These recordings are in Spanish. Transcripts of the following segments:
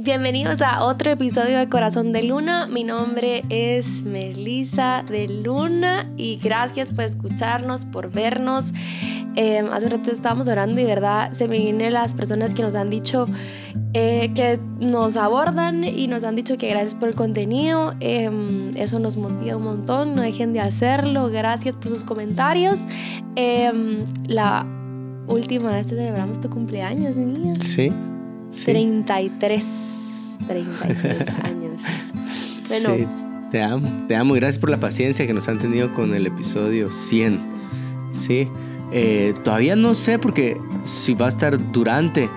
Bienvenidos a otro episodio de Corazón de Luna. Mi nombre es Melissa de Luna y gracias por escucharnos, por vernos. Eh, hace un rato estábamos orando y verdad se me vienen las personas que nos han dicho eh, que nos abordan y nos han dicho que gracias por el contenido. Em, eso nos motiva un montón. No dejen de hacerlo. Gracias por sus comentarios. Em, la última vez te celebramos tu cumpleaños, mía. Sí. 33. 33 años. Bueno. Sí, te amo, te amo. Gracias por la paciencia que nos han tenido con el episodio 100. Sí. Eh, todavía no sé porque si va a estar durante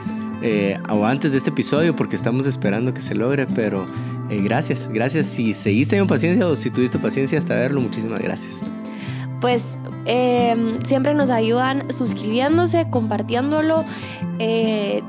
eh, o antes de este episodio porque estamos esperando que se logre, pero eh, gracias, gracias. Si seguiste con paciencia o si tuviste paciencia hasta verlo, muchísimas gracias. Pues siempre nos ayudan suscribiéndose, compartiéndolo.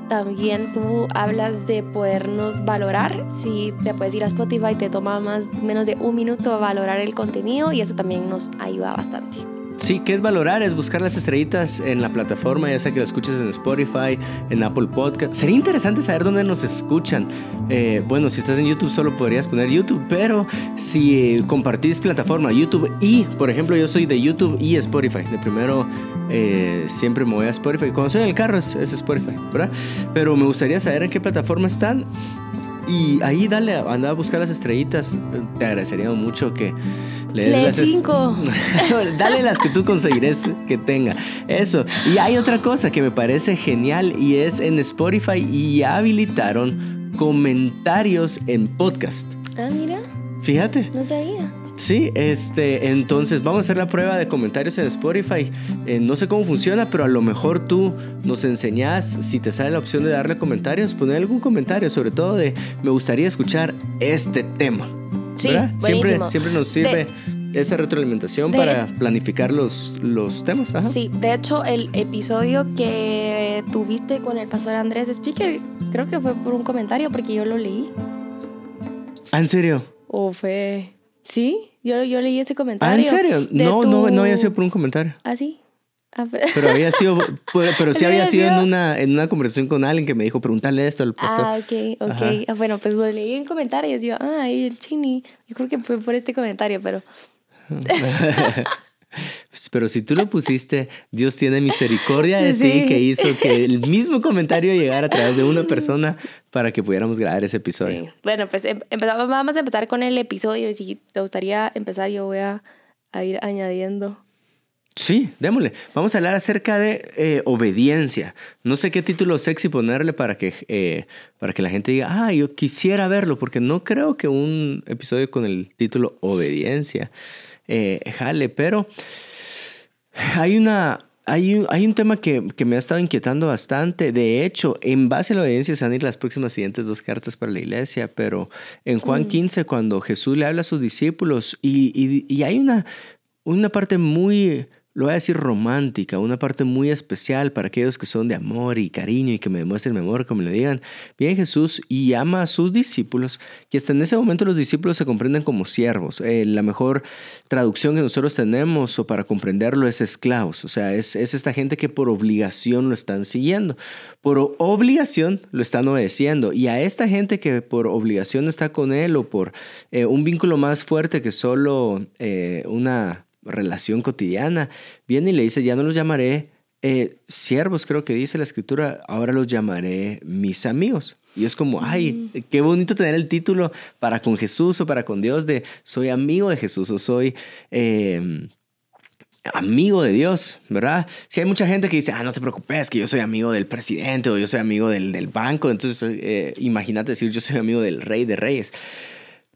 también tú hablas de podernos valorar. Si te puedes ir a Spotify, te toma más menos de un minuto valorar el contenido y eso también nos ayuda bastante. Sí, ¿qué es valorar? Es buscar las estrellitas en la plataforma, ya sea que lo escuches en Spotify, en Apple Podcast. Sería interesante saber dónde nos escuchan. Eh, bueno, si estás en YouTube solo podrías poner YouTube, pero si compartís plataforma YouTube y, por ejemplo, yo soy de YouTube y Spotify. De primero eh, siempre me voy a Spotify. Cuando soy en el carro es, es Spotify, ¿verdad? Pero me gustaría saber en qué plataforma están. Y ahí dale, anda a buscar las estrellitas. Te agradecería mucho que le las cinco. dale las que tú conseguirás que tenga. Eso. Y hay otra cosa que me parece genial y es en Spotify y habilitaron comentarios en podcast. Ah, mira. Fíjate. No sabía. Sí, este, entonces vamos a hacer la prueba de comentarios en Spotify. Eh, no sé cómo funciona, pero a lo mejor tú nos enseñas, si te sale la opción de darle comentarios, poner algún comentario, sobre todo de me gustaría escuchar este tema. Sí, siempre, siempre nos sirve esa retroalimentación para planificar los, los temas. Sí, de hecho, el episodio que tuviste con el pastor Andrés Speaker, creo que fue por un comentario, porque yo lo leí. ¿Ah, ¿En serio? ¿O fue.? Sí, yo, yo leí ese comentario. ¿Ah, en serio? No, no, no había sido por un comentario. ¿Ah, sí? Ah, pero había sido, pero, sí había sido en una, en una conversación con alguien que me dijo, pregúntale esto al pastor. Ah, ok, ok. Ah, bueno, pues lo leí en comentarios. Yo, ah, ahí el chini. Yo creo que fue por este comentario, pero. Pero si tú lo pusiste, Dios tiene misericordia de ti que hizo que el mismo comentario llegara a través de una persona para que pudiéramos grabar ese episodio. Bueno, pues em, empezamos, vamos a empezar con el episodio. Si te gustaría empezar, yo voy a, ir añadiendo. Sí, démosle. Vamos a hablar acerca de eh, obediencia. No sé qué título sexy ponerle para que, eh, para que la gente diga, ah, yo quisiera verlo, porque no creo que un episodio con el título obediencia eh, jale, pero hay una... Hay un, hay un tema que, que, me ha estado inquietando bastante. De hecho, en base a la obediencia se van a ir las próximas siguientes dos cartas para la iglesia, pero en Juan 15, mm. cuando Jesús le habla a sus discípulos, y, y, y hay una, una parte muy lo voy a decir romántica, una parte muy especial para aquellos que son de amor y cariño y que me demuestren mi amor, como le digan. Viene Jesús y ama a sus discípulos, que hasta en ese momento los discípulos se comprenden como siervos. Eh, la mejor traducción que nosotros tenemos o para comprenderlo es esclavos, o sea, es, esta gente que por obligación lo están siguiendo, por obligación lo están obedeciendo. Y a esta gente que por obligación está con él o por eh, un vínculo más fuerte que solo eh, una relación cotidiana, viene y le dice, ya no los llamaré eh, siervos, creo que dice la escritura, ahora los llamaré mis amigos. Y es como, ay, mm. qué bonito tener el título para con Jesús o para con Dios de soy amigo de Jesús o soy... Em, amigo de Dios, ¿verdad? Si hay mucha gente que dice, ah, no te preocupes, que yo soy amigo del presidente o yo soy amigo del, del banco, entonces eh, imagínate decir, yo soy amigo del rey de reyes.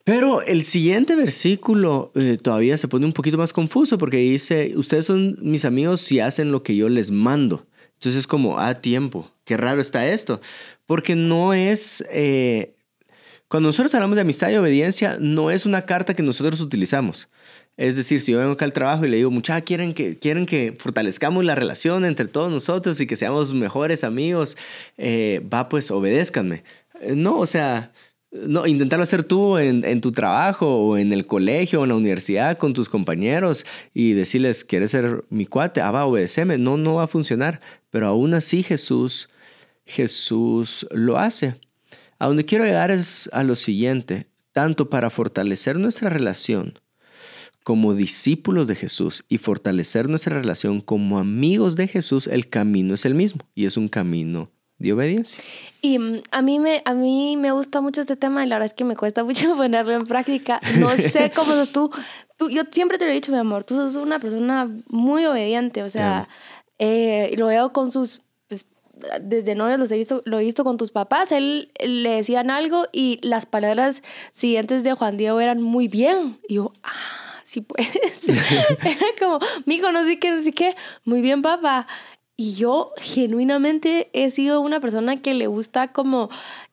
Pero el siguiente versículo eh, todavía se pone un poquito más confuso porque dice, ustedes son mis amigos si hacen lo que yo les mando. Entonces es como, ah, tiempo, qué raro está esto. Porque no es, eh, cuando nosotros hablamos de amistad y obediencia, no es una carta que nosotros utilizamos. Es decir, si yo vengo acá al trabajo y le digo, muchachos, quieren que, quieren que fortalezcamos la relación entre todos nosotros y que seamos mejores amigos, eh, va, pues obedézcanme. No, o sea, no, intentarlo hacer tú en, tu trabajo o en el colegio o en la universidad con tus compañeros y decirles, ¿quieres ser mi cuate? Ah, va, obedeceme. No, no va a funcionar. Pero aún así Jesús, Jesús lo hace. A donde quiero llegar es a lo siguiente, tanto para fortalecer nuestra relación como discípulos de Jesús y fortalecer nuestra relación como amigos de Jesús, el camino es el mismo y es un camino de obediencia. Y mm, a mí me, a mí me gusta mucho este tema y la verdad es que me cuesta mucho ponerlo en práctica. No sé cómo sos tú. tú yo siempre te lo he dicho, mi amor, tú sos una persona muy obediente, o sea, eh, lo veo con sus pues, desde novios los he visto, lo he visto con tus papás, él le decían algo y las palabras siguientes de Juan Diego eran muy bien. Y yo, ah, sí puedes. Era como, mijo, no sé qué, no sé qué. Muy bien, papá. Y yo genuinamente he sido una persona que le gusta como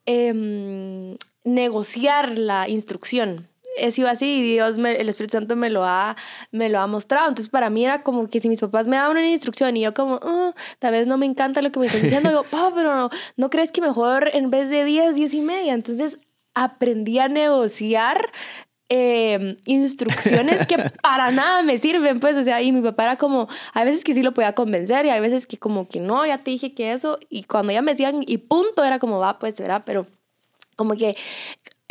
em, negociar la instrucción. He sido así y Dios, me, el Espíritu Santo me lo, ha, me lo ha mostrado. Entonces para mí era como que si mis papás me daban una instrucción y yo como, oh, tal vez no me encanta lo que me están diciendo, digo, papá, pero no, ¿no crees que mejor en vez de 10, 10 y media? Entonces aprendí a negociar Em, instrucciones que para nada me sirven, pues, o sea, y mi papá era como, hay veces que sí lo podía convencer y hay veces que como que no, ya te dije que eso, y cuando ya me decían y punto, era como, va, pues, ¿verdad? Pero como que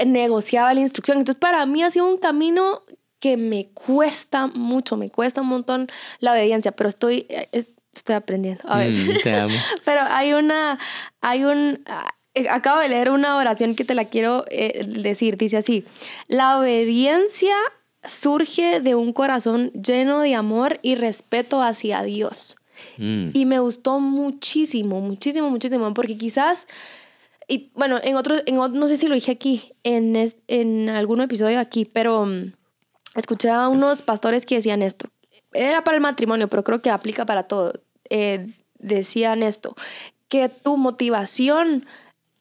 negociaba la instrucción. Entonces, para mí ha sido un camino que me cuesta mucho, me cuesta un montón la obediencia, pero estoy, eh, estoy aprendiendo. A ver. Mm, te amo. pero hay una, hay un, eh, acabo de leer una oración que te la quiero eh, decir. Dice así, la obediencia surge de un corazón lleno de amor y respeto hacia Dios. Mm. Y me gustó muchísimo, muchísimo, muchísimo, porque quizás, y bueno, en otro, en, no sé si lo dije aquí, en, en algún episodio aquí, pero um, escuché a unos pastores que decían esto. Era para el matrimonio, pero creo que aplica para todo. Eh, decían esto, que tu motivación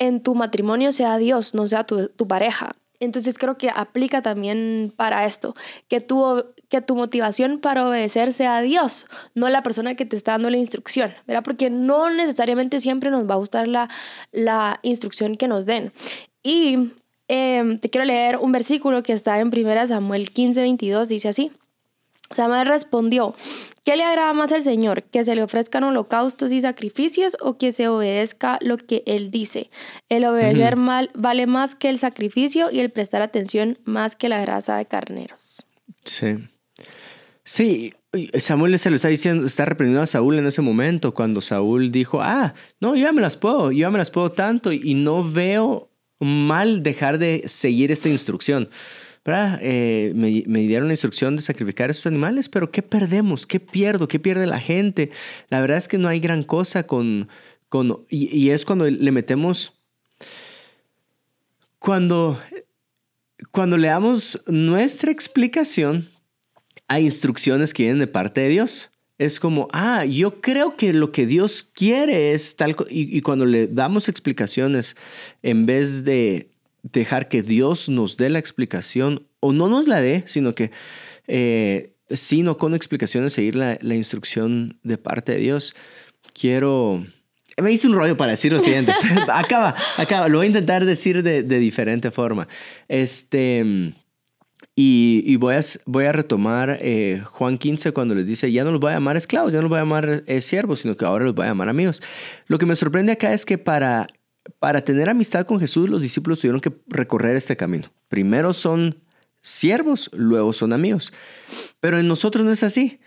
en tu matrimonio sea Dios, no sea tu, pareja. Entonces creo que aplica también para esto, que tu, que tu motivación para obedecer sea Dios, no la persona que te está dando la instrucción, ¿verdad? Porque no necesariamente siempre nos va a gustar la, la instrucción que nos den. Y em, te quiero leer un versículo que está en 1 Samuel 15, 22, dice así. Samuel respondió, ¿qué le agrada más al Señor? ¿Que se le ofrezcan holocaustos y sacrificios o que se obedezca lo que Él dice? El obedecer mal vale más que el sacrificio y el prestar atención más que la grasa de carneros. Sí. Sí, Samuel se lo está diciendo, está reprendiendo a Saúl en ese momento, cuando Saúl dijo, ah, no, yo ya me las puedo, yo ya me las puedo tanto y no veo mal dejar de seguir esta instrucción. Eh, me, dieron la instrucción de sacrificar esos animales, pero ¿qué perdemos? ¿Qué pierdo? ¿Qué pierde la gente? La verdad es que no hay gran cosa con... con y, es cuando le metemos... Cuando, cuando le damos nuestra explicación a instrucciones que vienen de parte de Dios. Es como, ah, yo creo que lo que Dios quiere es tal... Y, y cuando le damos explicaciones, en vez de dejar que Dios nos dé la explicación o no nos la dé, sino que eh, sino con explicaciones seguir la, la, instrucción de parte de Dios. Quiero... Me hice un rollo para decir lo siguiente. acaba, acaba. Lo voy a intentar decir de, de diferente forma. Este... Y, y, voy, a, voy a retomar eh, Juan 15 cuando les dice, ya no los voy a llamar esclavos, ya no los voy a llamar eh, siervos, sino que ahora los voy a llamar amigos. Lo que me sorprende acá es que para para tener amistad con Jesús, los discípulos tuvieron que recorrer este camino. Primero son siervos, luego son amigos. Pero en nosotros no es así.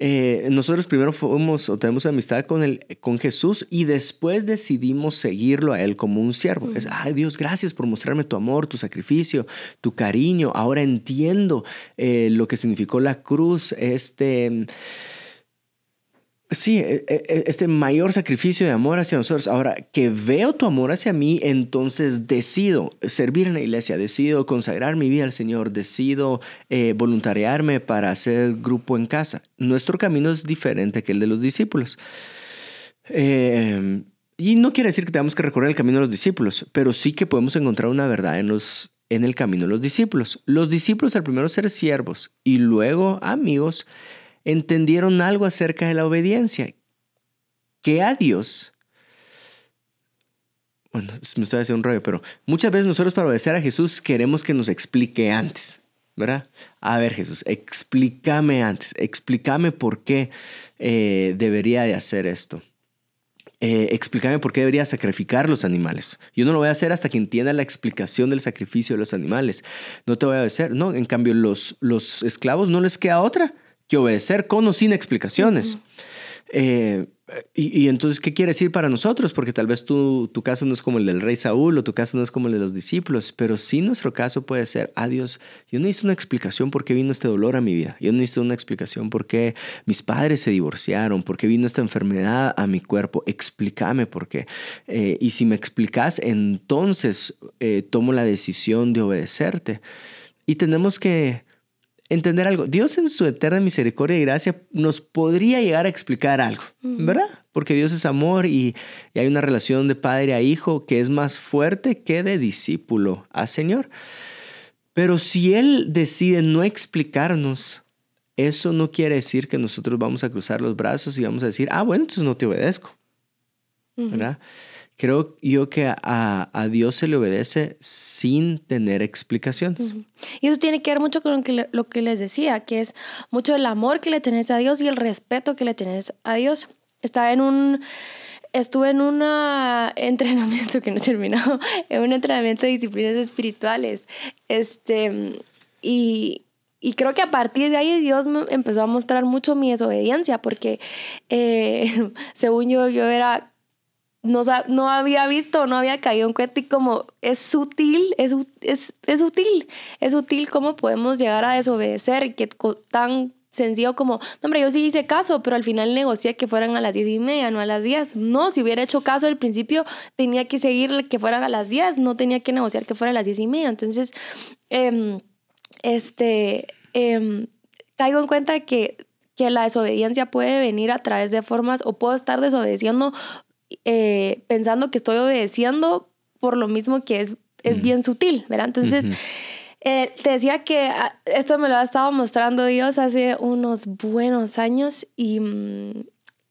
Eh, nosotros primero fuimos o tenemos amistad con, el, con Jesús y después decidimos seguirlo a Él como un siervo. Es, ay Dios, gracias por mostrarme tu amor, tu sacrificio, tu cariño. Ahora entiendo eh, lo que significó la cruz, este Sí, e, e, e, este mayor sacrificio de amor hacia nosotros. Ahora que veo tu amor hacia mí, entonces decido servir en la iglesia, decido consagrar mi vida al Señor, decido eh, voluntariarme para hacer grupo en casa. Nuestro camino es diferente que el de los discípulos. Em, y no quiere decir que tengamos que recorrer el camino de los discípulos, pero sí que podemos encontrar una verdad en, en el camino de los discípulos. Los discípulos al primero ser siervos y luego amigos entendieron algo acerca de la obediencia, que a Dios, bueno, me estoy haciendo un rollo, pero muchas veces nosotros para obedecer a Jesús queremos que nos explique antes, ¿verdad? A ver Jesús, explícame antes, explícame por qué eh, debería de hacer esto. eh, explícame por qué debería sacrificar los animales. Yo no lo voy a hacer hasta que entienda la explicación del sacrificio de los animales. No te voy a obedecer. No, en cambio, los, los esclavos no les queda otra que obedecer con o sin explicaciones. Eh, y, entonces, ¿qué quiere decir para nosotros? Porque tal vez tu, tu caso no es como el del rey Saúl o tu caso no es como el de los discípulos, pero sí nuestro caso puede ser, adiós, ah, yo necesito una explicación por qué vino este dolor a mi vida. Yo necesito una explicación por qué mis padres se divorciaron, por qué vino esta enfermedad a mi cuerpo. Explícame por qué. Eh, y si me explicas, entonces eh, tomo la decisión de obedecerte. Y tenemos que entender algo. Dios en su eterna misericordia y gracia nos podría llegar a explicar algo, ¿verdad? Porque Dios es amor y, hay una relación de padre a hijo que es más fuerte que de discípulo a Señor. Pero si Él decide no explicarnos, eso no quiere decir que nosotros vamos a cruzar los brazos y vamos a decir, ah, bueno, entonces no te obedezco, ¿verdad? Creo yo que a, a, Dios se le obedece sin tener explicaciones. Y eso tiene que ver mucho con lo que, lo que les decía, que es mucho el amor que le tenés a Dios y el respeto que le tenés a Dios. Estaba en un, estuve en un entrenamiento que no he terminado, en un entrenamiento de disciplinas espirituales. Este, y, y creo que a partir de ahí Dios me empezó a mostrar mucho mi desobediencia, porque eh, según yo, yo era no, no había visto, no había caído en cuenta y como es sutil, es, es, es sutil, es sutil cómo podemos llegar a desobedecer y que tan sencillo como, hombre, yo sí hice caso, pero al final negocié que fueran a las diez y media, no a las diez. No, si hubiera hecho caso al principio, tenía que seguir que fueran a las diez, no tenía que negociar que fueran a las diez y media. Entonces, em, este, em, caigo en cuenta que que la desobediencia puede venir a través de formas o puedo estar desobedeciendo eh, pensando que estoy obedeciendo por lo mismo que es, es bien sutil, ¿verdad? Entonces, eh, te decía que ah, esto me lo ha estado mostrando Dios hace unos buenos años y, mm,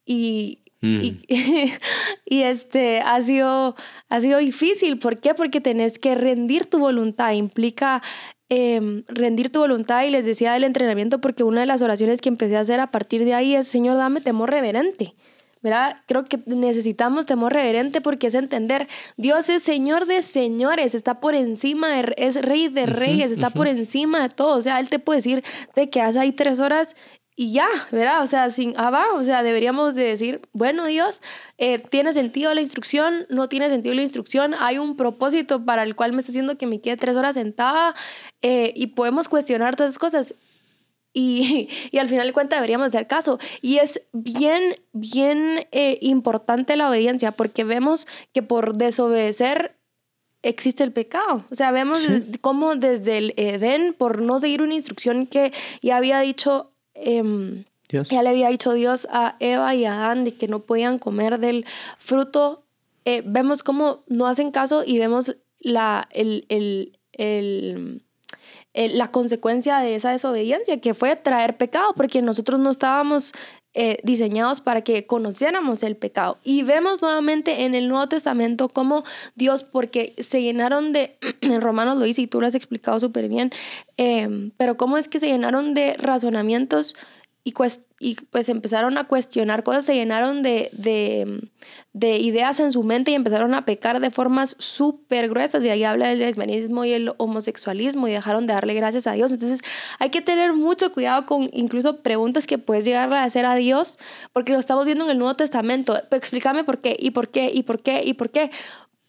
y, mm. y, este ha sido, ha sido difícil. ¿Por qué? Porque tenés que rendir tu voluntad. Implica em, rendir tu voluntad y les decía del entrenamiento porque una de las oraciones que empecé a hacer a partir de ahí es, Señor, dame temor reverente. ¿Verdad? Creo que necesitamos temor reverente porque es entender, Dios es Señor de señores, está por encima, es Rey de reyes, está por encima de todo. O sea, Él te puede decir de que hace ahí tres horas y ya, ¿verdad? O sea, sin ah, o sea, deberíamos de decir, bueno, Dios, eh, ¿tiene sentido la instrucción? ¿No tiene sentido la instrucción? ¿Hay un propósito para el cual me está diciendo que me quede tres horas sentada? Eh, y podemos cuestionar todas esas cosas. Y, y, al final de cuentas deberíamos hacer caso. Y es bien, bien eh, importante la obediencia porque vemos que por desobedecer existe el pecado. O sea, vemos cómo desde el Edén, por no seguir una instrucción que ya había dicho, eh, ya le había dicho Dios a Eva y a Adán de que no podían comer del fruto, eh, vemos cómo no hacen caso y vemos la, el, el, el eh, la consecuencia de esa desobediencia, que fue traer pecado, porque nosotros no estábamos eh, diseñados para que conociéramos el pecado. Y vemos nuevamente en el Nuevo Testamento cómo Dios, porque se llenaron de, en Romanos lo dice y tú lo has explicado súper bien, eh, pero cómo es que se llenaron de razonamientos y, y pues empezaron a cuestionar cosas, se llenaron de, de, ideas en su mente y empezaron a pecar de formas súper gruesas. Y ahí habla del lesbianismo y el homosexualismo y dejaron de darle gracias a Dios. Entonces hay que tener mucho cuidado con incluso preguntas que puedes llegar a hacer a Dios, porque lo estamos viendo en el Nuevo Testamento. Pero explícame por qué, y por qué, y por qué, y por qué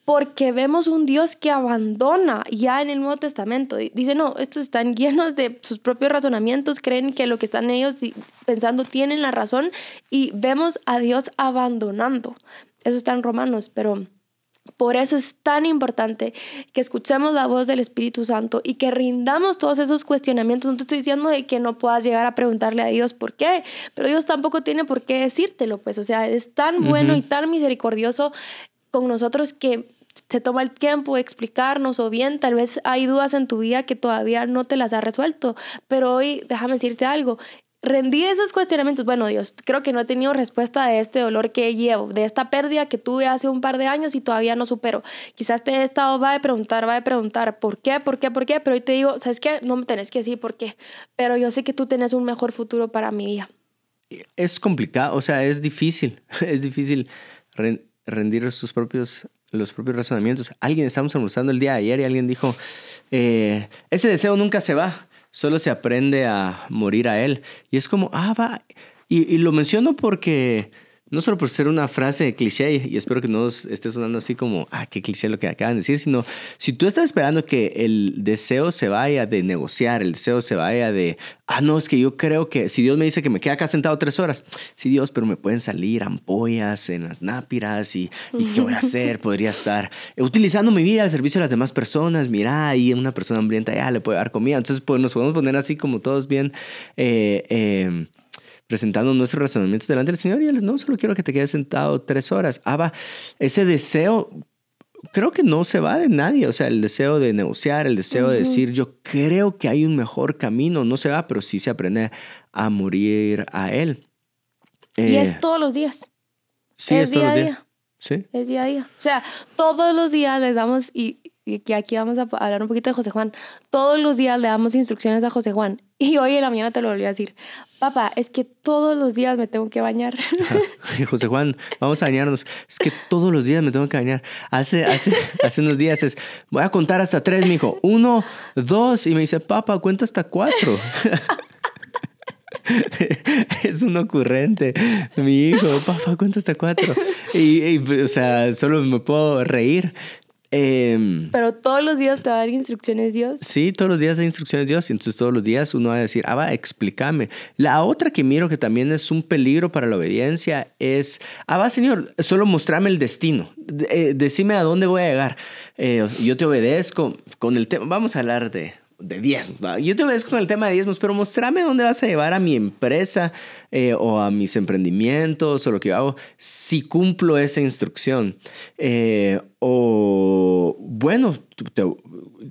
porque vemos un Dios que abandona ya en el Nuevo Testamento. Dice, no, estos están llenos de sus propios razonamientos, creen que lo que están ellos pensando tienen la razón y vemos a Dios abandonando. Eso está en Romanos, pero por eso es tan importante que escuchemos la voz del Espíritu Santo y que rindamos todos esos cuestionamientos. No te estoy diciendo de que no puedas llegar a preguntarle a Dios por qué, pero Dios tampoco tiene por qué decírtelo, pues, o sea, es tan bueno y tan misericordioso con nosotros que se toma el tiempo de explicarnos o bien tal vez hay dudas en tu vida que todavía no te las ha resuelto, pero hoy déjame decirte algo. Rendí esos cuestionamientos. Bueno, Dios, creo que no he tenido respuesta de este dolor que llevo, de esta pérdida que tuve hace un par de años y todavía no supero. Quizás te he estado, va a preguntar, va a preguntar, ¿por qué? ¿Por qué? ¿Por qué? Pero hoy te digo, ¿sabes qué? No me tenés que decir por qué. Pero yo sé que tú tienes un mejor futuro para mi vida. Es complicado, o sea, es difícil. Es difícil rendir sus propios, los propios razonamientos. Alguien, estábamos almorzando el día de ayer y alguien dijo, eh, ese deseo nunca se va, solo se aprende a morir a él. Y es como, ah, va. Y, y lo menciono porque no solo por ser una frase cliché, y espero que no esté sonando así como, ah, qué cliché lo que acaban de decir, sino si tú estás esperando que el deseo se vaya de negociar, el deseo se vaya de, ah, no, es que yo creo que si Dios me dice que me queda acá sentado tres horas, sí, Dios, pero me pueden salir ampollas en las nápiras y, y ¿qué voy a hacer? Podría estar utilizando mi vida al servicio de las demás personas, mira, ahí una persona hambrienta ya le puede dar comida, entonces pues, nos podemos poner así como todos bien. Eh, eh, presentando nuestros razonamientos delante del Señor y Él, no, solo quiero que te quedes sentado tres horas. Abba, ese deseo creo que no se va de nadie, o sea, el deseo de negociar, el deseo de decir, yo creo que hay un mejor camino, no se va, pero sí se aprende a morir a Él. y es eh, todos los días. Sí, es, todos los días. Sí. Es día a día. O sea, todos los días les damos, y, y aquí vamos a hablar un poquito de José Juan, todos los días le damos instrucciones a José Juan. Y hoy en la mañana te lo volví a decir, papá, es que todos los días me tengo que bañar. José Juan, vamos a bañarnos. Es que todos los días me tengo que bañar. Hace, hace, hace unos días es, voy a contar hasta tres, mi hijo. Uno, dos, y me dice, papá, cuenta hasta cuatro. es un ocurrente. Mi hijo, papá, cuenta hasta cuatro. Y, y, o sea, solo me puedo reír. Em, Pero todos los días te va a dar instrucciones Dios. Sí, todos los días hay instrucciones Dios. Y entonces todos los días uno va a decir, ah, va, explícame. La otra que miro que también es un peligro para la obediencia es, ah, va, Señor, solo mostrame el destino. Eh, decime a dónde voy a llegar. Eh, yo te obedezco con el tema. Vamos a hablar de de diezmos. Yo te ves con el tema de diezmos, pero mostrame dónde vas a llevar a mi empresa eh, o a mis emprendimientos o lo que yo hago si cumplo esa instrucción. Eh, o bueno,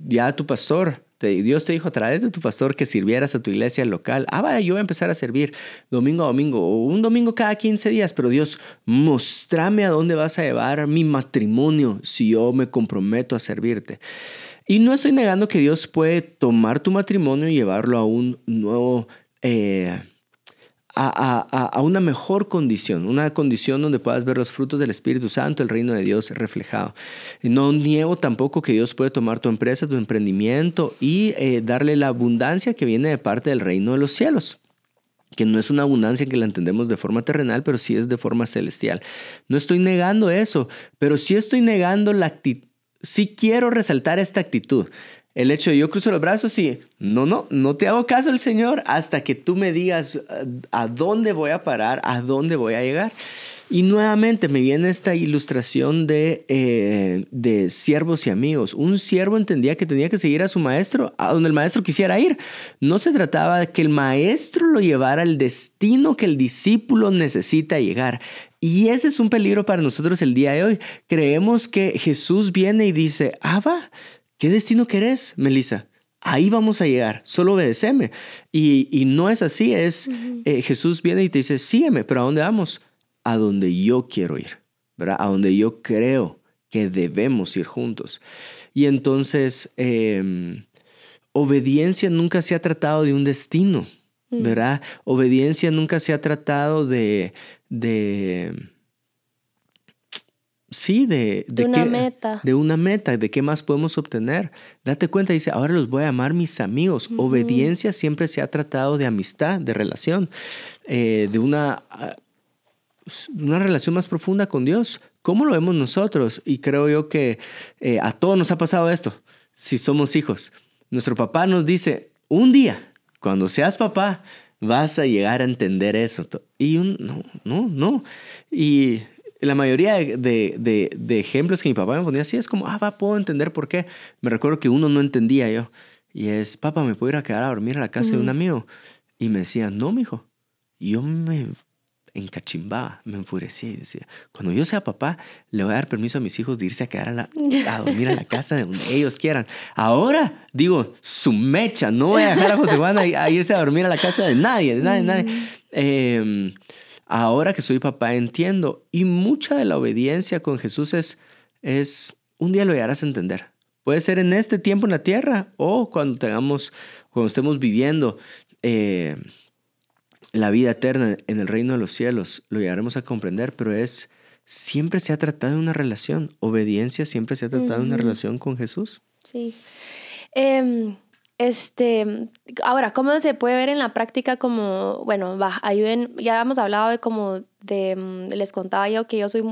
ya tu pastor, Dios te dijo a través de tu pastor que sirvieras a tu iglesia local. Ah, vaya, yo voy a empezar a servir domingo a domingo o un domingo cada 15 días, pero Dios, mostrame a dónde vas a llevar mi matrimonio si yo me comprometo a servirte. Y no estoy negando que Dios puede tomar tu matrimonio y llevarlo a un nuevo, eh, a, una mejor condición, una condición donde puedas ver los frutos del Espíritu Santo, el reino de Dios reflejado. No niego tampoco que Dios puede tomar tu empresa, tu emprendimiento y eh, darle la abundancia que viene de parte del reino de los cielos que no es una abundancia que la entendemos de forma terrenal, pero sí es de forma celestial. No estoy negando eso, pero sí estoy negando la actitud sí quiero resaltar esta actitud. El hecho de yo cruzo los brazos y no, no, no te hago caso el Señor hasta que tú me digas eh, a dónde voy a parar, a dónde voy a llegar. Y nuevamente me viene esta ilustración de, eh, de siervos y amigos. Un siervo entendía que tenía que seguir a su maestro a donde el maestro quisiera ir. No se trataba de que el maestro lo llevara al destino que el discípulo necesita llegar. Y ese es un peligro para nosotros el día de hoy. Creemos que Jesús viene y dice, Abba, ¿qué destino querés, Melissa? Ahí vamos a llegar, solo obedeceme. Y, y no es así, es eh, Jesús viene y te dice, sígueme, pero ¿a dónde vamos? A donde yo quiero ir, ¿verdad? A donde yo creo que debemos ir juntos. Y entonces, em, obediencia nunca se ha tratado de un destino, ¿verdad? Obediencia nunca se ha tratado de, de sí, de, de, una meta. De una meta, de qué más podemos obtener. Date cuenta, dice, ahora los voy a llamar mis amigos. Obediencia siempre se ha tratado de amistad, de relación, eh, de una, ah, una relación más profunda con Dios. ¿Cómo lo vemos nosotros? Y creo yo que eh, a todos nos ha pasado esto, si somos hijos. Nuestro papá nos dice, un día, cuando seas papá, vas a llegar a entender eso. Y un, no, no, no. Y la mayoría de, de, de, ejemplos que mi papá me ponía así es como, ah, va, puedo entender por qué. Me recuerdo que uno no entendía yo. Y es, papá, ¿me puedo ir a quedar a dormir a la casa de un amigo? Y me decía, no, mijo. Y yo me encachimbaba, me enfurecía y decía, cuando yo sea papá, le voy a dar permiso a mis hijos de irse a quedar a, la, a dormir a la casa de donde ellos quieran. Ahora, digo, su mecha, no voy a dejar a José Juan a, irse a dormir a la casa de nadie, de nadie, de nadie. Em, ahora que soy papá entiendo y mucha de la obediencia con Jesús es, es un día lo llegarás a entender. Puede ser en este tiempo en la tierra o cuando tengamos, cuando estemos viviendo. Eh, la vida eterna en el reino de los cielos, lo llegaremos a comprender, pero es siempre se ha tratado de una relación. Obediencia siempre se ha tratado de una relación con Jesús. Sí. Em, este, ahora, ¿cómo se puede ver en la práctica como, bueno, va, ahí ven, ya hemos hablado de como de, mm, les contaba yo que yo soy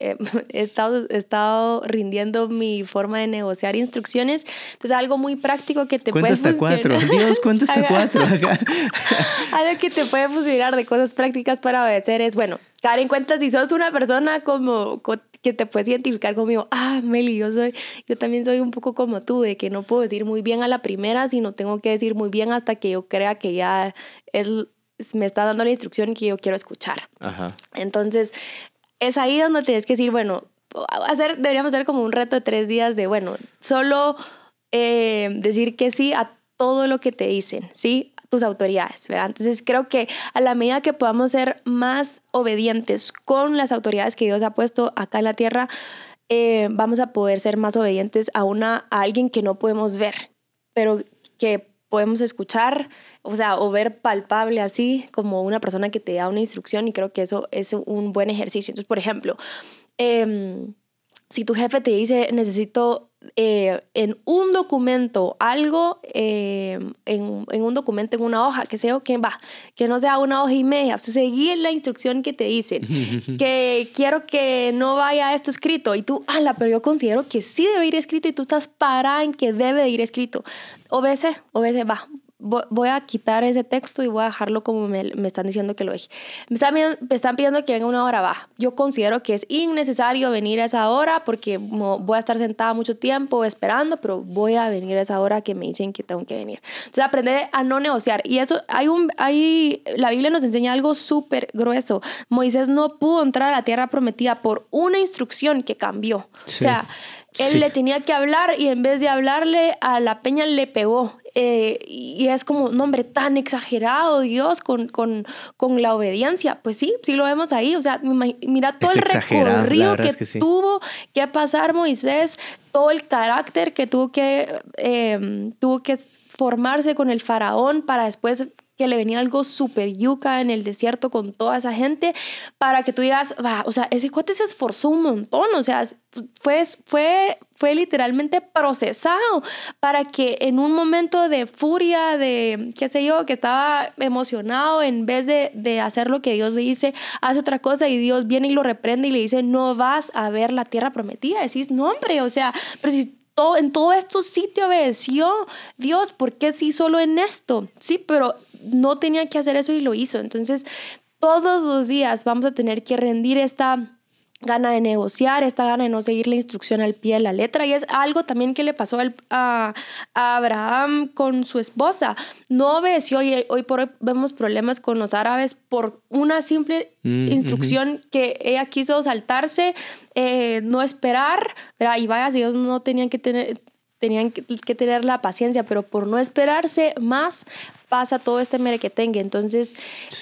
eh, he, estado, he estado rindiendo mi forma de negociar instrucciones. Entonces, algo muy práctico que te puede hasta cuatro. Dios, cuenta hasta cuatro. algo que te puede funcionar de cosas prácticas para obedecer es, bueno, caer en cuenta si sos una persona como que te puedes identificar conmigo. Ah, Meli, yo soy, yo también soy un poco como tú, de que no puedo decir muy bien a la primera, sino tengo que decir muy bien hasta que yo crea que ya es me está dando la instrucción que yo quiero escuchar. Ajá. Entonces, es ahí donde tienes que decir, bueno, hacer, deberíamos hacer como un reto de tres días de, bueno, solo eh, decir que sí a todo lo que te dicen, ¿sí? tus autoridades, ¿verdad? Entonces creo que a la medida que podamos ser más obedientes con las autoridades que Dios ha puesto acá en la tierra, eh, vamos a poder ser más obedientes a, una, a alguien que no podemos ver, pero que podemos escuchar, o sea, o ver palpable así como una persona que te da una instrucción y creo que eso es un buen ejercicio. Entonces, por ejemplo, em, si tu jefe te dice necesito eh, en un documento algo, em, en, en, un documento, en una hoja, que sea que va, que no sea una hoja y media, o sea, seguir la instrucción que te dicen, que quiero que no vaya esto escrito. Y tú, ala, pero yo considero que sí debe ir escrito y tú estás parada en que debe ir escrito. Obedece, obedece, va, voy a quitar ese texto y voy a dejarlo como me, están diciendo que lo deje. Me están, me están pidiendo que venga una hora baja. Yo considero que es innecesario venir a esa hora porque voy a estar sentada mucho tiempo esperando, pero voy a venir a esa hora que me dicen que tengo que venir. Entonces, aprender a no negociar. Y eso, hay un, hay, la Biblia nos enseña algo súper grueso. Moisés no pudo entrar a la tierra prometida por una instrucción que cambió. O sea, él le tenía que hablar y en vez de hablarle a la peña le pegó. Eh, y es como, un hombre, tan exagerado Dios con, con, con, la obediencia. Pues sí, sí lo vemos ahí. O sea, mira todo el recorrido que, tuvo que pasar Moisés, todo el carácter que tuvo que, eh, tuvo que formarse con el faraón para después que le venía algo súper yuca en el desierto con toda esa gente, para que tú digas, va, o sea, ese cuate se esforzó un montón, o sea, fue, fue, fue literalmente procesado para que en un momento de furia, de, qué sé yo, que estaba emocionado, en vez de, de hacer lo que Dios le dice, hace otra cosa y Dios viene y lo reprende y le dice, no vas a ver la tierra prometida. Decís, no, hombre, o sea, pero si en todo esto sí te obedeció Dios, ¿por qué sí solo en esto? Sí, pero no tenía que hacer eso y lo hizo. Entonces, todos los días vamos a tener que rendir esta gana de negociar, esta gana de no seguir la instrucción al pie de la letra. Y es algo también que le pasó a, Abraham con su esposa. No obedeció y hoy por hoy vemos problemas con los árabes por una simple mm, instrucción que ella quiso saltarse, eh, no esperar, y vaya, si ellos no tenían que tener tenían que, tener la paciencia, pero por no esperarse más pasa todo este merequetengue. Entonces,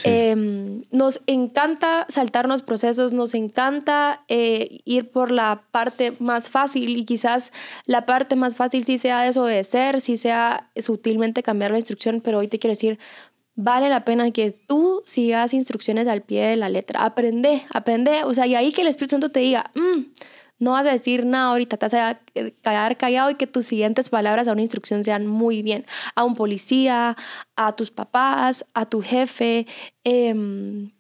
em, nos encanta saltarnos procesos, nos encanta eh, ir por la parte más fácil y quizás la parte más fácil sí sea desobedecer, sí sea sutilmente cambiar la instrucción, pero hoy te quiero decir, vale la pena que tú sigas instrucciones al pie de la letra. Aprende, aprende, o sea, y ahí que el Espíritu Santo te diga, mm, no vas a decir nada ahorita, te vas a quedar callado y que tus siguientes palabras a una instrucción sean muy bien. A un policía, a tus papás, a tu jefe. Em,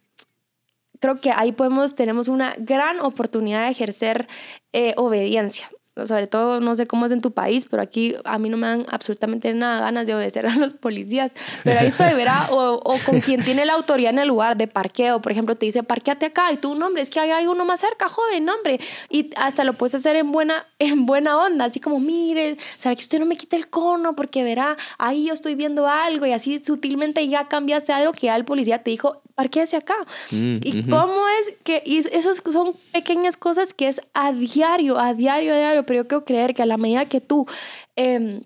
creo que ahí podemos, tenemos una gran oportunidad de ejercer eh, obediencia sobre todo no sé cómo es en tu país, pero aquí a mí no me dan absolutamente nada ganas de obedecer a los policías. Pero ahí está de verá, o, o, con quien tiene la autoridad en el lugar de parqueo, por ejemplo, te dice parqueate acá y tú, no, hombre, es que hay uno más cerca, joven, hombre. Y hasta lo puedes hacer en buena, en buena onda, así como, mire, ¿será que usted no me quita el cono? Porque verá, ahí yo estoy viendo algo y así sutilmente ya cambiaste algo que ya el policía te dijo, parquéese acá. Mm, y cómo es que, y esos son pequeñas cosas que es a diario, a diario, a diario, pero yo quiero creer que a la medida que tú eh,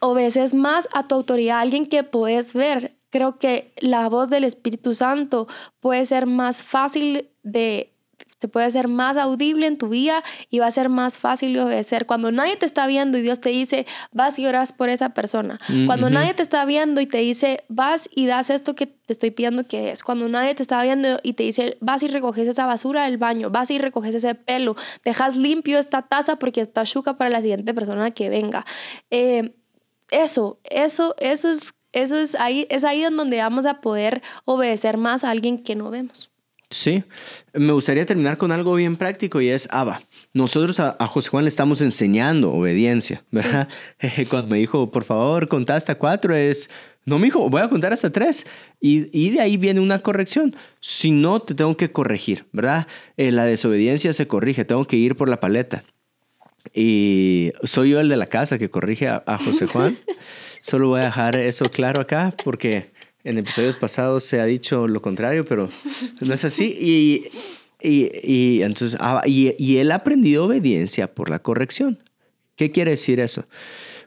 obedeces más a tu autoridad, alguien que puedes ver, creo que la voz del Espíritu Santo puede ser más fácil de se puede hacer más audible en tu vida y va a ser más fácil de obedecer. Cuando nadie te está viendo y Dios te dice, vas y oras por esa persona. Cuando nadie te está viendo y te dice, vas y das esto que te estoy pidiendo que es. Cuando nadie te está viendo y te dice, vas y recoges esa basura del baño, vas y recoges ese pelo, dejas limpio esta taza porque está chuca para la siguiente persona que venga. Eh, eso, eso, eso es, eso es ahí, es ahí donde vamos a poder obedecer más a alguien que no vemos. Sí, me gustaría terminar con algo bien práctico y es Abba. Nosotros a, José Juan le estamos enseñando obediencia, ¿verdad? Cuando me dijo, por favor, contá hasta cuatro, es, no, me dijo, voy a contar hasta tres. Y, y, de ahí viene una corrección. Si no, te tengo que corregir, ¿verdad? Eh, la desobediencia se corrige, tengo que ir por la paleta. Y soy yo el de la casa que corrige a, José Juan. Solo voy a dejar eso claro acá porque en episodios pasados se ha dicho lo contrario, pero no es así. Y, y, y entonces, ah, y, y él ha aprendido obediencia por la corrección. ¿Qué quiere decir eso?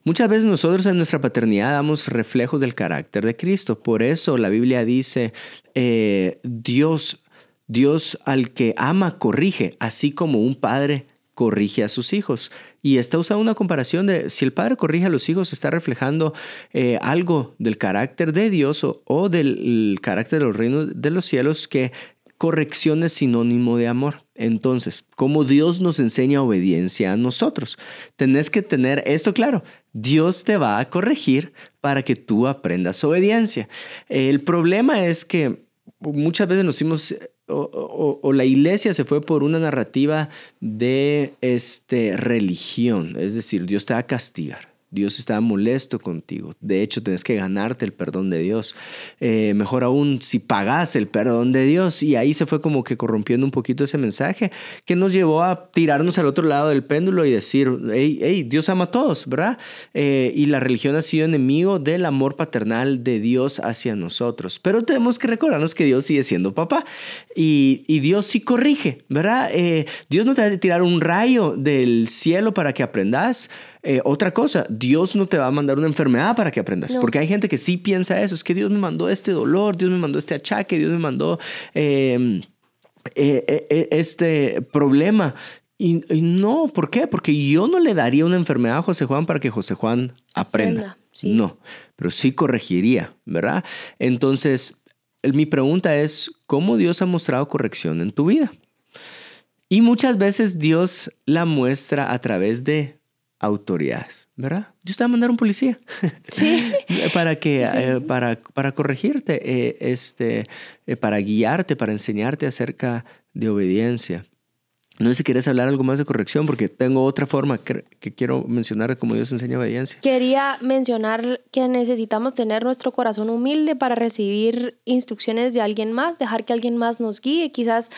Muchas veces nosotros en nuestra paternidad damos reflejos del carácter de Cristo. Por eso la Biblia dice, eh, Dios, Dios al que ama corrige, así como un padre corrige a sus hijos. Y está usando una comparación de si el padre corrige a los hijos, está reflejando eh, algo del carácter de Dios o, del carácter de los reinos de los cielos que corrección es sinónimo de amor. Entonces, como Dios nos enseña obediencia a nosotros, tenés que tener esto claro. Dios te va a corregir para que tú aprendas obediencia. El problema es que muchas veces nos hemos o, la iglesia se fue por una narrativa de este, religión, es decir, Dios te va a castigar. Dios está molesto contigo. De hecho, tienes que ganarte el perdón de Dios. Eh, mejor aún, si pagas el perdón de Dios. Y ahí se fue como que corrompiendo un poquito ese mensaje que nos llevó a tirarnos al otro lado del péndulo y decir, hey, hey Dios ama a todos, ¿verdad? Eh, y la religión ha sido enemigo del amor paternal de Dios hacia nosotros. Pero tenemos que recordarnos que Dios sigue siendo papá y, Dios sí corrige, ¿verdad? Eh, Dios no te va a tirar un rayo del cielo para que aprendas. Eh, otra cosa, Dios no te va a mandar una enfermedad para que aprendas, porque hay gente que sí piensa eso, es que Dios me mandó este dolor, Dios me mandó este achaque, Dios me mandó em, eh, eh, este problema. Y, no, ¿por qué? Porque yo no le daría una enfermedad a José Juan para que José Juan aprenda. No, pero sí corregiría, ¿verdad? Entonces, mi pregunta es, ¿cómo Dios ha mostrado corrección en tu vida? Y muchas veces Dios la muestra a través de autoridades, ¿verdad? Te va a mandar un policía sí. para que eh, para, para corregirte, eh, este, eh, para guiarte, para enseñarte acerca de obediencia. No sé si quieres hablar algo más de corrección, porque tengo otra forma que, quiero mencionar de cómo Dios enseña obediencia. Quería mencionar que necesitamos tener nuestro corazón humilde para recibir instrucciones de alguien más, dejar que alguien más nos guíe. Quizás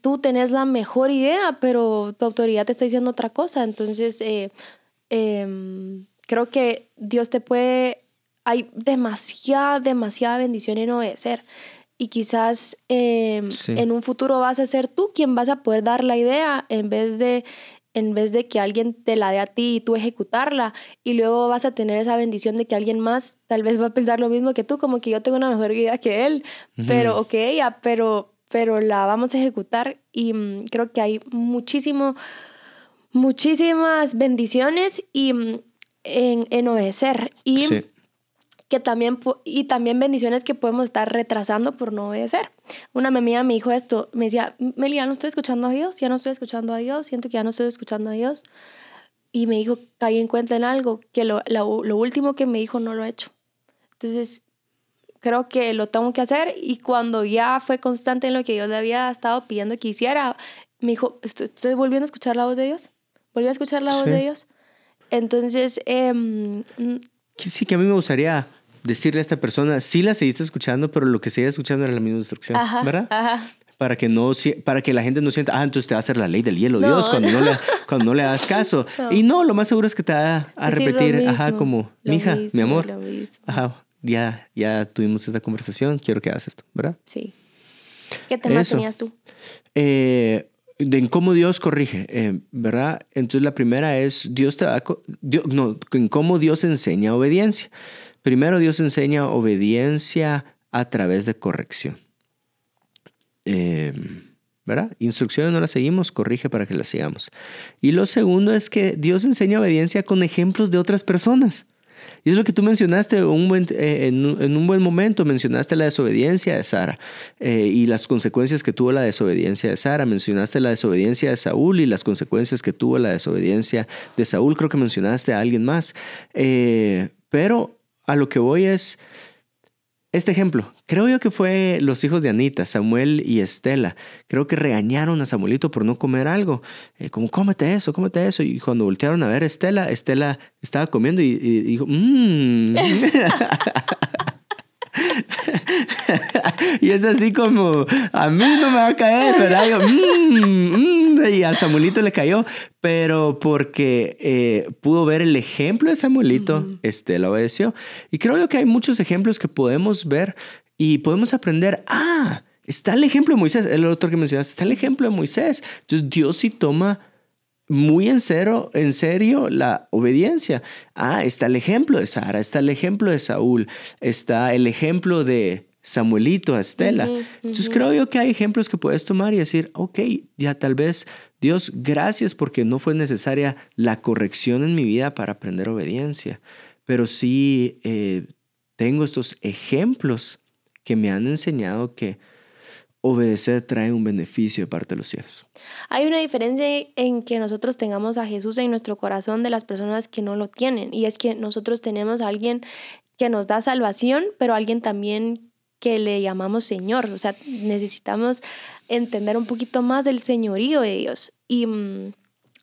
tú tenés la mejor idea, pero tu autoridad te está diciendo otra cosa. Entonces, eh, em, creo que Dios te puede, hay demasiada, demasiada bendición en obedecer. Y quizás em, en un futuro vas a ser tú quien vas a poder dar la idea en vez de en vez de que alguien te la dé a ti y tú ejecutarla y luego vas a tener esa bendición de que alguien más tal vez va a pensar lo mismo que tú, como que yo tengo una mejor idea que él, pero o que ella, pero pero la vamos a ejecutar y mm, creo que hay muchísimo, muchísimas bendiciones y, mm, en, en, obedecer. Y, que también, y también bendiciones que podemos estar retrasando por no obedecer. Una amiga me dijo esto, me decía, Meli, ya no estoy escuchando a Dios, ya no estoy escuchando a Dios, siento que ya no estoy escuchando a Dios. Y me dijo, caí en cuenta en algo, que lo, lo, lo último que me dijo no lo he hecho. Entonces, creo que lo tengo que hacer y cuando ya fue constante en lo que yo le había estado pidiendo que hiciera, me dijo, estoy, volviendo a escuchar la voz de Dios, volví a escuchar la voz de Dios. Entonces, eh, sí, que a mí me gustaría decirle a esta persona, sí la seguiste escuchando, pero lo que seguía escuchando era la misma instrucción, ¿verdad? Ajá. Para que, no, para que la gente no sienta, ah, entonces te va a hacer la ley del hielo, Dios, cuando no, le, cuando no le das caso. Y no, lo más seguro es que te va a repetir, ajá, como, mija, mi amor. Ajá, ya, ya tuvimos esta conversación, quiero que hagas esto, ¿verdad? Sí. ¿Qué temas tenías tú? Eh, de cómo Dios corrige, eh, ¿verdad? Entonces la primera es, Dios te no, en cómo Dios enseña obediencia. Primero Dios enseña obediencia a través de corrección. Em, ¿verdad? Instrucciones no las seguimos, corrige para que las sigamos. Y lo segundo es que Dios enseña obediencia con ejemplos de otras personas. Y es lo que tú mencionaste eh, en, un buen momento, mencionaste la desobediencia de Sara eh, y las consecuencias que tuvo la desobediencia de Sara, mencionaste la desobediencia de Saúl y las consecuencias que tuvo la desobediencia de Saúl, creo que mencionaste a alguien más, eh, pero a lo que voy es este ejemplo, creo yo que fue los hijos de Anita, Samuel y Estela. Creo que regañaron a Samuelito por no comer algo. Eh, como, cómete eso, cómete eso. Y cuando voltearon a ver a Estela, Estela estaba comiendo y, dijo, mmm. y es así como, a mí no me va a caer, ¿verdad? Mm, mm", y al Samuelito le cayó, pero porque eh, pudo ver el ejemplo de Samuelito, este, lo obedeció. Y creo yo que hay muchos ejemplos que podemos ver y podemos aprender, ah, está el ejemplo de Moisés, el otro que mencionaste, está el ejemplo de Moisés. Entonces Dios sí toma muy en serio, en serio la obediencia. Ah, está el ejemplo de Sara, está el ejemplo de Saúl, está el ejemplo de Samuelito, Estela. Entonces creo yo que hay ejemplos que puedes tomar y decir, ok, ya tal vez Dios, gracias porque no fue necesaria la corrección en mi vida para aprender obediencia, pero sí eh, tengo estos ejemplos que me han enseñado que obedecer trae un beneficio de parte de los cielos. Hay una diferencia en que nosotros tengamos a Jesús en nuestro corazón de las personas que no lo tienen. Y es que nosotros tenemos a alguien que nos da salvación, pero alguien también que le llamamos Señor. O sea, necesitamos entender un poquito más del señorío de Dios. Y mm,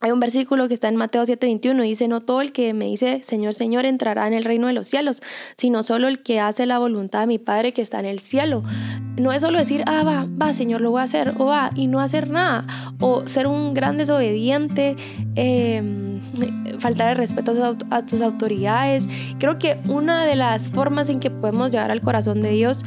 hay un versículo que está en Mateo 7:21, dice, no todo el que me dice, Señor, Señor, entrará en el reino de los cielos, sino solo el que hace la voluntad de mi Padre que está en el cielo. No es solo decir, ah, va, va, Señor, lo voy a hacer, o va, y no hacer nada, o ser un gran desobediente, em, faltar el respeto a tus autoridades. Creo que una de las formas en que podemos llegar al corazón de Dios,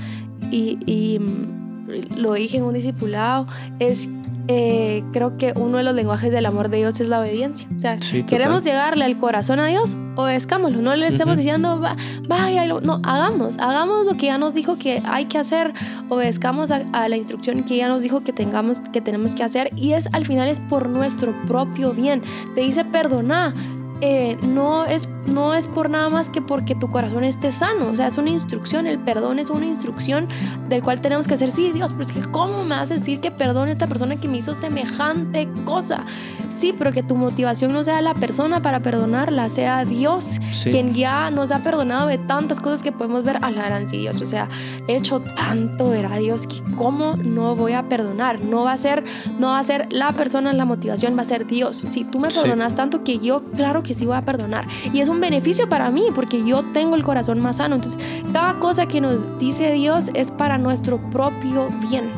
y, y mm, lo dije en un discipulado, es eh, creo que uno de los lenguajes del amor de Dios es la obediencia. O sea, queremos llegarle al corazón a Dios, obedezcámoslo. No le estemos diciendo, vaya, no, hagamos, hagamos lo que ya nos dijo que hay que hacer, obedezcamos a, la instrucción que ya nos dijo que tengamos, que tenemos que hacer. Y es al final es por nuestro propio bien. Te dice perdona, eh, no, es, no es por nada más que porque tu corazón esté sano. O sea, es una instrucción. El perdón es una instrucción del cual tenemos que hacer, sí, Dios, pero es que ¿cómo me vas a decir que perdone a esta persona que me hizo semejante cosa? Sí, pero que tu motivación no sea la persona para perdonarla, sea Dios, quien ya nos ha perdonado de tantas cosas que podemos ver a la gran Dios. O sea, he hecho tanto, verá Dios, que ¿cómo no voy a perdonar? No va a ser, no va a ser la persona la motivación, va a ser Dios. Si tú me perdonas tanto que yo, claro que sí voy a perdonar. Y es un beneficio para mí porque yo tengo el corazón más sano. Entonces, cada cosa que nos dice Dios es para nuestro propio bien.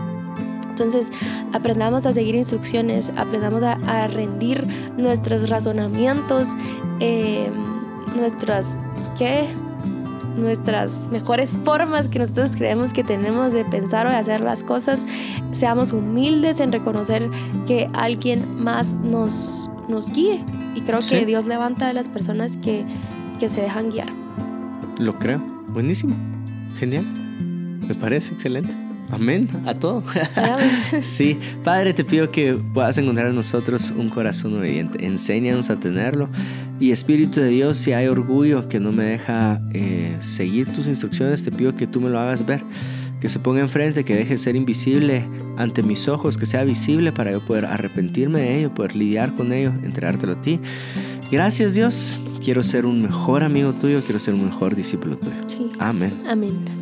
Entonces, aprendamos a seguir instrucciones, aprendamos a, rendir nuestros razonamientos, eh, nuestras, ¿qué? nuestras mejores formas que nosotros creemos que tenemos de pensar o de hacer las cosas, seamos humildes en reconocer que alguien más nos, nos guíe. Y creo que Dios levanta a las personas que, que se dejan guiar. Lo creo. Buenísimo. Genial. Me parece excelente. Amén a todo. sí, Padre, te pido que puedas encontrar en nosotros un corazón obediente. Enséñanos a tenerlo. Y Espíritu de Dios, si hay orgullo que no me deja eh, seguir tus instrucciones, te pido que tú me lo hagas ver que se ponga enfrente, que deje de ser invisible ante mis ojos, que sea visible para yo poder arrepentirme de ello, poder lidiar con ello, entregártelo a ti. Gracias Dios, quiero ser un mejor amigo tuyo, quiero ser un mejor discípulo tuyo. Amén. Amén.